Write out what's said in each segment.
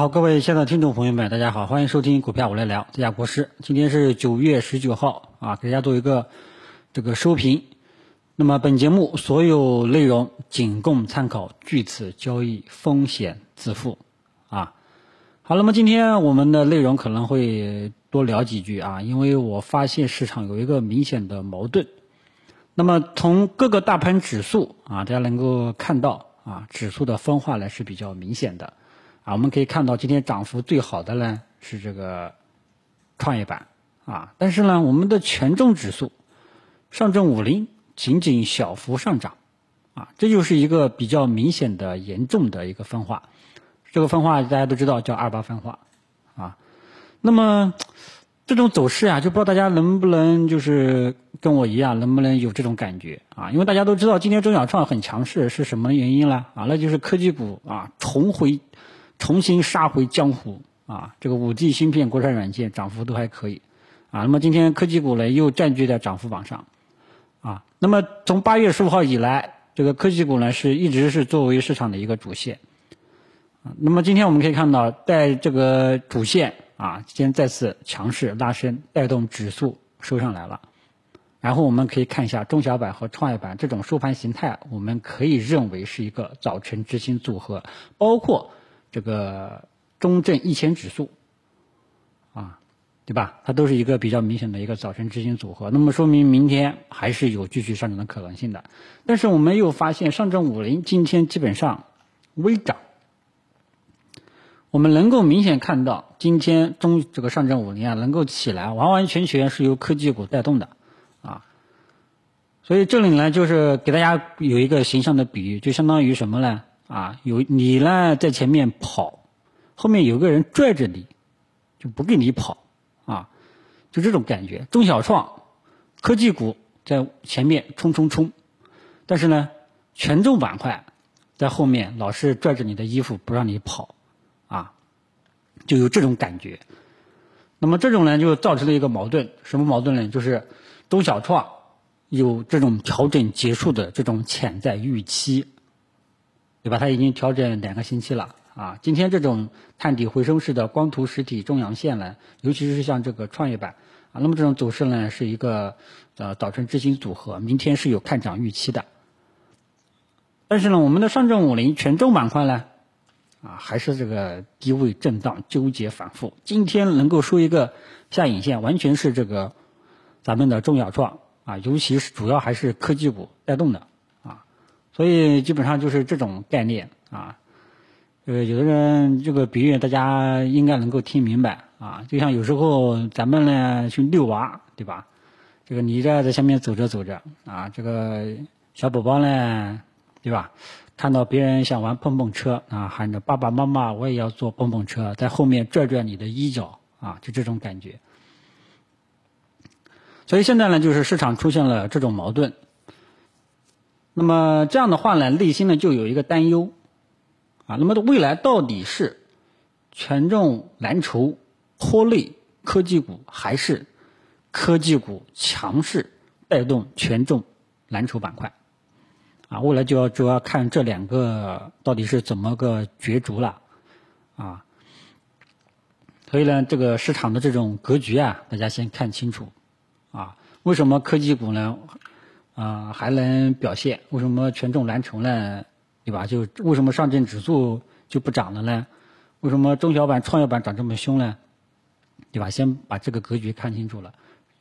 好，各位现在听众朋友们，大家好，欢迎收听股票我来聊，这家国师。今天是九月十九号啊，给大家做一个这个收评。那么本节目所有内容仅供参考，据此交易风险自负啊。好，那么今天我们的内容可能会多聊几句啊，因为我发现市场有一个明显的矛盾。那么从各个大盘指数啊，大家能够看到啊，指数的分化呢是比较明显的。啊，我们可以看到今天涨幅最好的呢是这个创业板啊，但是呢，我们的权重指数上证五零仅仅小幅上涨啊，这就是一个比较明显的严重的一个分化。这个分化大家都知道叫二八分化啊。那么这种走势啊，就不知道大家能不能就是跟我一样，能不能有这种感觉啊？因为大家都知道今天中小创很强势是什么原因呢？啊，那就是科技股啊重回。重新杀回江湖啊！这个五 G 芯片、国产软件涨幅都还可以啊。那么今天科技股呢又占据在涨幅榜上啊。那么从八月十五号以来，这个科技股呢是一直是作为市场的一个主线啊。那么今天我们可以看到，在这个主线啊，今天再次强势拉升，带动指数收上来了。然后我们可以看一下中小板和创业板这种收盘形态，我们可以认为是一个早晨之星组合，包括。这个中证一千指数，啊，对吧？它都是一个比较明显的一个早晨执行组合，那么说明明天还是有继续上涨的可能性的。但是我们又发现上证五零今天基本上微涨，我们能够明显看到今天中这个上证五零啊能够起来，完完全全是由科技股带动的，啊，所以这里呢就是给大家有一个形象的比喻，就相当于什么呢？啊，有你呢在前面跑，后面有个人拽着你，就不给你跑，啊，就这种感觉。中小创、科技股在前面冲冲冲，但是呢，权重板块在后面老是拽着你的衣服不让你跑，啊，就有这种感觉。那么这种呢，就造成了一个矛盾，什么矛盾呢？就是中小创有这种调整结束的这种潜在预期。对吧？它已经调整两个星期了啊！今天这种探底回升式的光图实体中阳线呢，尤其是像这个创业板啊，那么这种走势呢是一个呃早晨执行组合，明天是有看涨预期的。但是呢，我们的上证五零权重板块呢啊还是这个低位震荡纠结反复，今天能够收一个下影线，完全是这个咱们的中小创啊，尤其是主要还是科技股带动的。所以基本上就是这种概念啊，呃，有的人这个比喻大家应该能够听明白啊，就像有时候咱们呢去遛娃，对吧？这个你这在下面走着走着啊，这个小宝宝呢，对吧？看到别人想玩碰碰车啊，喊着爸爸妈妈，我也要坐碰碰车，在后面拽拽你的衣角啊，就这种感觉。所以现在呢，就是市场出现了这种矛盾。那么这样的话呢，内心呢就有一个担忧，啊，那么未来到底是权重蓝筹拖累科技股，还是科技股强势带动权重蓝筹板块？啊，未来就要主要看这两个到底是怎么个角逐了，啊，所以呢，这个市场的这种格局啊，大家先看清楚，啊，为什么科技股呢？啊，还能表现？为什么权重蓝筹呢？对吧？就为什么上证指数就不涨了呢？为什么中小板、创业板涨这么凶呢？对吧？先把这个格局看清楚了。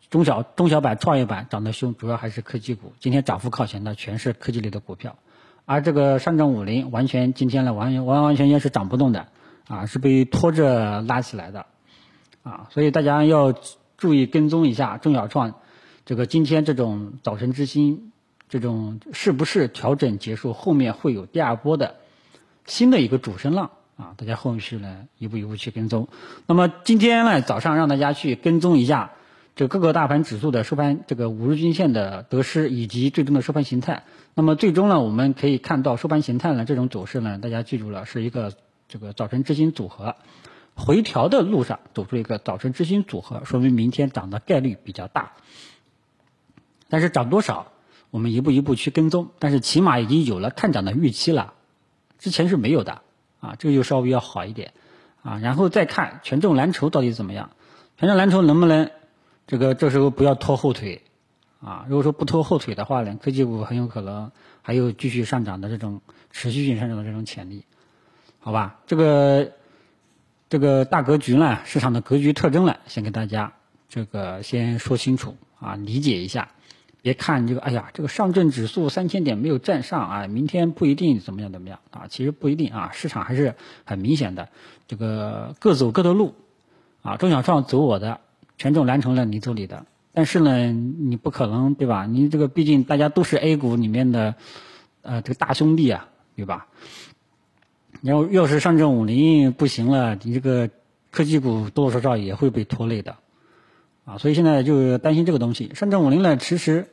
中小中小板、创业板涨得凶，主要还是科技股。今天涨幅靠前的全是科技类的股票，而这个上证五零完全今天呢完完完全全是涨不动的，啊，是被拖着拉起来的，啊，所以大家要注意跟踪一下中小创。这个今天这种早晨之星，这种是不是调整结束？后面会有第二波的新的一个主升浪啊！大家后续呢一步一步去跟踪。那么今天呢早上让大家去跟踪一下这各个大盘指数的收盘，这个五日均线的得失以及最终的收盘形态。那么最终呢，我们可以看到收盘形态呢这种走势呢，大家记住了是一个这个早晨之星组合回调的路上走出一个早晨之星组合，说明明天涨的概率比较大。但是涨多少，我们一步一步去跟踪。但是起码已经有了看涨的预期了，之前是没有的啊，这个就稍微要好一点啊，然后再看权重蓝筹到底怎么样，权重蓝筹能不能这个这时候不要拖后腿啊？如果说不拖后腿的话呢，科技股很有可能还有继续上涨的这种持续性上涨的这种潜力，好吧？这个这个大格局呢，市场的格局特征呢，先给大家这个先说清楚啊，理解一下。别看这个，哎呀，这个上证指数三千点没有站上啊，明天不一定怎么样怎么样啊，其实不一定啊，市场还是很明显的，这个各走各的路，啊，中小创走我的，权重蓝筹呢你走你的，但是呢，你不可能对吧？你这个毕竟大家都是 A 股里面的，呃，这个大兄弟啊，对吧？要要是上证五零不行了，你这个科技股多多少少也会被拖累的。啊，所以现在就担心这个东西。上证五零呢，其实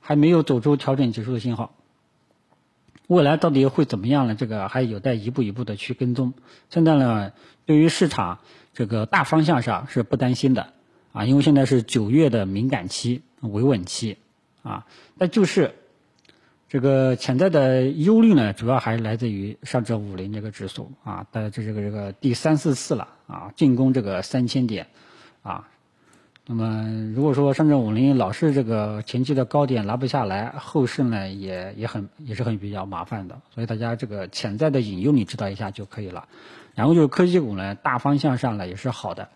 还没有走出调整结束的信号。未来到底会怎么样呢？这个还有待一步一步的去跟踪。现在呢，对于市场这个大方向上是不担心的啊，因为现在是九月的敏感期、维稳期啊。那就是这个潜在的忧虑呢，主要还是来自于上证五零这个指数啊，大概这这个这个第三四次了啊，进攻这个三千点啊。那么，如果说上证五零老是这个前期的高点拿不下来，后市呢也也很也是很比较麻烦的。所以大家这个潜在的引诱你知道一下就可以了。然后就是科技股呢，大方向上呢也是好的，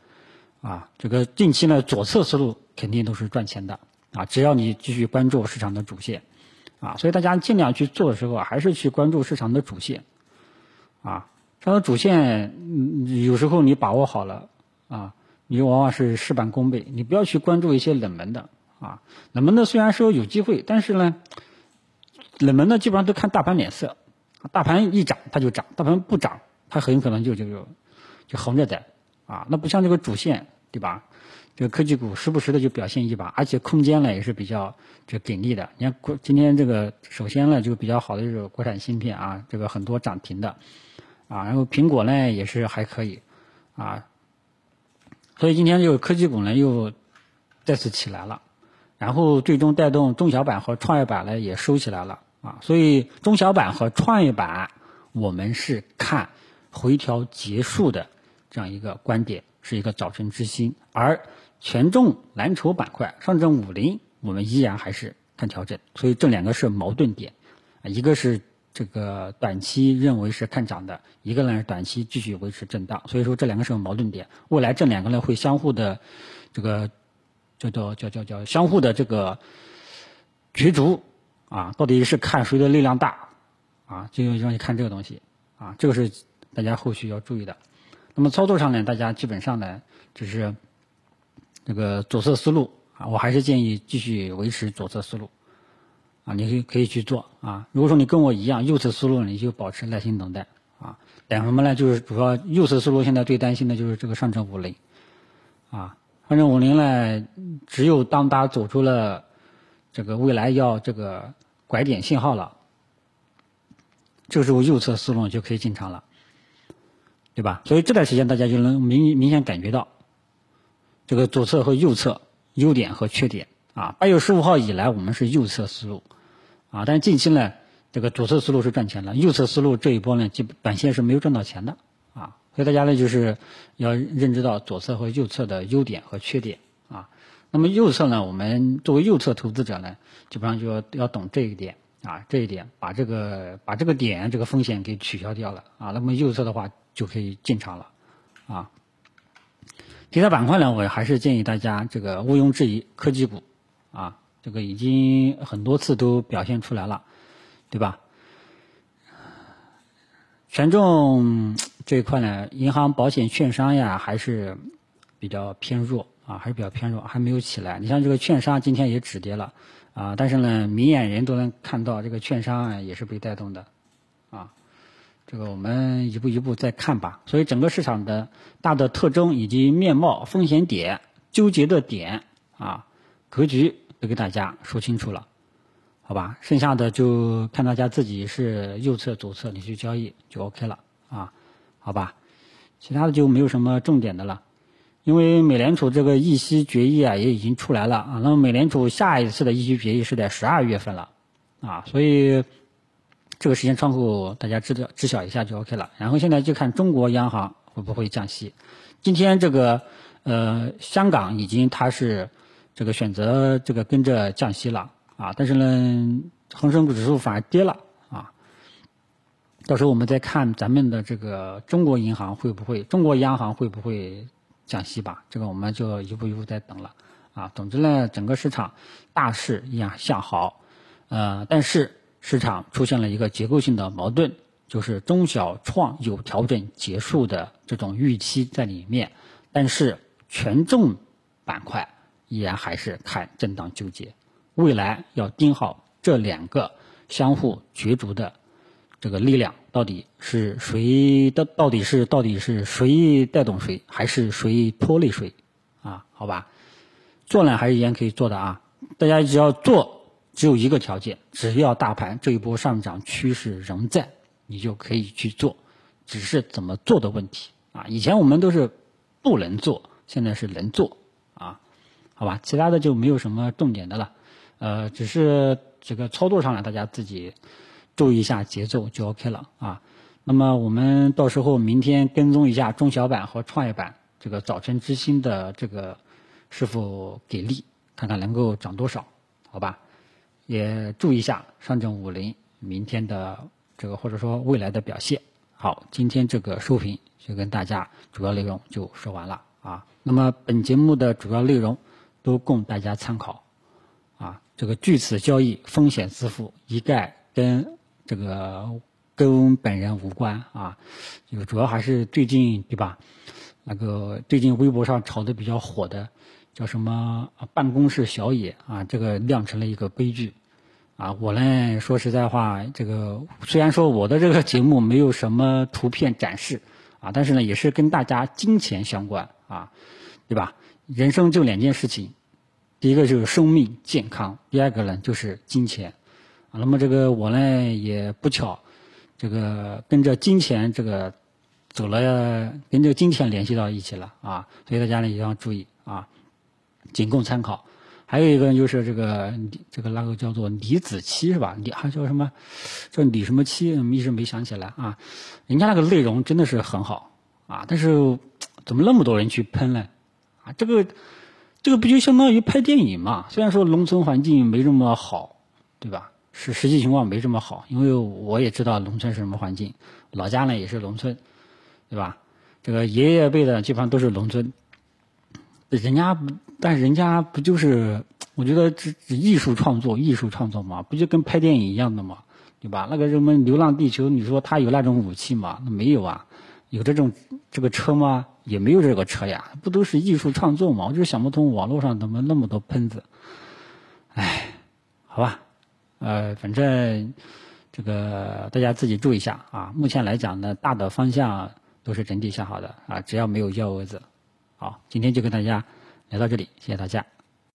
啊，这个近期呢左侧思路肯定都是赚钱的啊，只要你继续关注市场的主线，啊，所以大家尽量去做的时候还是去关注市场的主线，啊，市场主线有时候你把握好了啊。你往往是事半功倍，你不要去关注一些冷门的啊，冷门的虽然说有机会，但是呢，冷门的基本上都看大盘脸色，大盘一涨它就涨，大盘不涨它很有可能就就就就横着在啊，那不像这个主线对吧？这个科技股时不时的就表现一把，而且空间呢也是比较这给力的。你看国今天这个首先呢就比较好的就是国产芯片啊，这个很多涨停的啊，然后苹果呢也是还可以啊。所以今天这个科技股呢又再次起来了，然后最终带动中小板和创业板呢也收起来了啊。所以中小板和创业板我们是看回调结束的这样一个观点，是一个早晨之星。而权重蓝筹板块上证五零我们依然还是看调整，所以这两个是矛盾点，一个是。这个短期认为是看涨的，一个呢是短期继续维持震荡，所以说这两个是有矛盾点。未来这两个呢会相互的，这个叫叫叫叫叫相互的这个角逐啊，到底是看谁的力量大啊？就让你看这个东西啊，这个是大家后续要注意的。那么操作上呢，大家基本上呢就是这个左侧思路啊，我还是建议继续维持左侧思路。啊，你可以可以去做啊。如果说你跟我一样右侧思路，你就保持耐心等待啊。等什么呢？就是主要右侧思路现在最担心的就是这个上证五零啊。上证五零呢，只有当它走出了这个未来要这个拐点信号了，这个时候右侧思路就可以进场了，对吧？所以这段时间大家就能明明显感觉到这个左侧和右侧优点和缺点。啊，八月十五号以来，我们是右侧思路，啊，但是近期呢，这个左侧思路是赚钱的，右侧思路这一波呢，基本短线是没有赚到钱的，啊，所以大家呢就是要认知到左侧和右侧的优点和缺点，啊，那么右侧呢，我们作为右侧投资者呢，基本上就要要懂这一点，啊，这一点把这个把这个点这个风险给取消掉了，啊，那么右侧的话就可以进场了，啊，其他板块呢，我还是建议大家这个毋庸置疑，科技股。啊，这个已经很多次都表现出来了，对吧？权重这一块呢，银行、保险、券商呀，还是比较偏弱啊，还是比较偏弱，还没有起来。你像这个券商今天也止跌了啊，但是呢，明眼人都能看到这个券商啊也是被带动的啊。这个我们一步一步再看吧。所以整个市场的大的特征以及面貌、风险点、纠结的点啊、格局。都给大家说清楚了，好吧？剩下的就看大家自己是右侧、左侧，你去交易就 OK 了啊，好吧？其他的就没有什么重点的了，因为美联储这个议息决议啊也已经出来了啊，那么美联储下一次的议息决议是在十二月份了啊，所以这个时间窗口大家知道知晓一下就 OK 了。然后现在就看中国央行会不会降息。今天这个呃，香港已经它是这个选择这个跟着降息了啊，但是呢，恒生指数反而跌了啊。到时候我们再看咱们的这个中国银行会不会，中国央行会不会降息吧？这个我们就一步一步在等了啊。总之呢，整个市场大势一样向好，呃，但是市场出现了一个结构性的矛盾。就是中小创有调整结束的这种预期在里面，但是权重板块依然还是看震荡纠结，未来要盯好这两个相互角逐的这个力量到底是谁的？到底是到底是谁带动谁，还是谁拖累谁？啊，好吧，做呢还是依然可以做的啊，大家只要做，只有一个条件，只要大盘这一波上涨趋势仍在。你就可以去做，只是怎么做的问题啊！以前我们都是不能做，现在是能做啊，好吧？其他的就没有什么重点的了，呃，只是这个操作上来大家自己注意一下节奏就 OK 了啊。那么我们到时候明天跟踪一下中小板和创业板这个早晨之星的这个是否给力，看看能够涨多少，好吧？也注意一下上证五零明天的。这个或者说未来的表现，好，今天这个收评就跟大家主要内容就说完了啊。那么本节目的主要内容都供大家参考啊。这个据此交易风险自负，一概跟这个跟本人无关啊。这个主要还是最近对吧？那个最近微博上炒的比较火的叫什么办公室小野啊，这个酿成了一个悲剧。啊，我呢说实在话，这个虽然说我的这个节目没有什么图片展示，啊，但是呢也是跟大家金钱相关啊，对吧？人生就两件事情，第一个就是生命健康，第二个呢就是金钱，啊，那么这个我呢也不巧，这个跟着金钱这个走了，跟这个金钱联系到一起了啊，所以大家呢一定要注意啊，仅供参考。还有一个就是这个这个那个叫做李子柒是吧？李还叫什么？叫李什么柒？一时没想起来啊。人家那个内容真的是很好啊，但是怎么那么多人去喷呢？啊，这个这个不就相当于拍电影嘛？虽然说农村环境没这么好，对吧？是实际情况没这么好，因为我也知道农村是什么环境，老家呢也是农村，对吧？这个爷爷辈的基本上都是农村，人家。但人家不就是，我觉得这艺术创作，艺术创作嘛，不就跟拍电影一样的嘛，对吧？那个什么《流浪地球》，你说他有那种武器吗？没有啊，有这种这个车吗？也没有这个车呀，不都是艺术创作吗？我就想不通网络上怎么那么多喷子，唉，好吧，呃，反正这个大家自己注意一下啊。目前来讲呢，大的方向都是整体向好的啊，只要没有幺蛾子。好，今天就跟大家。聊到这里，谢谢大家。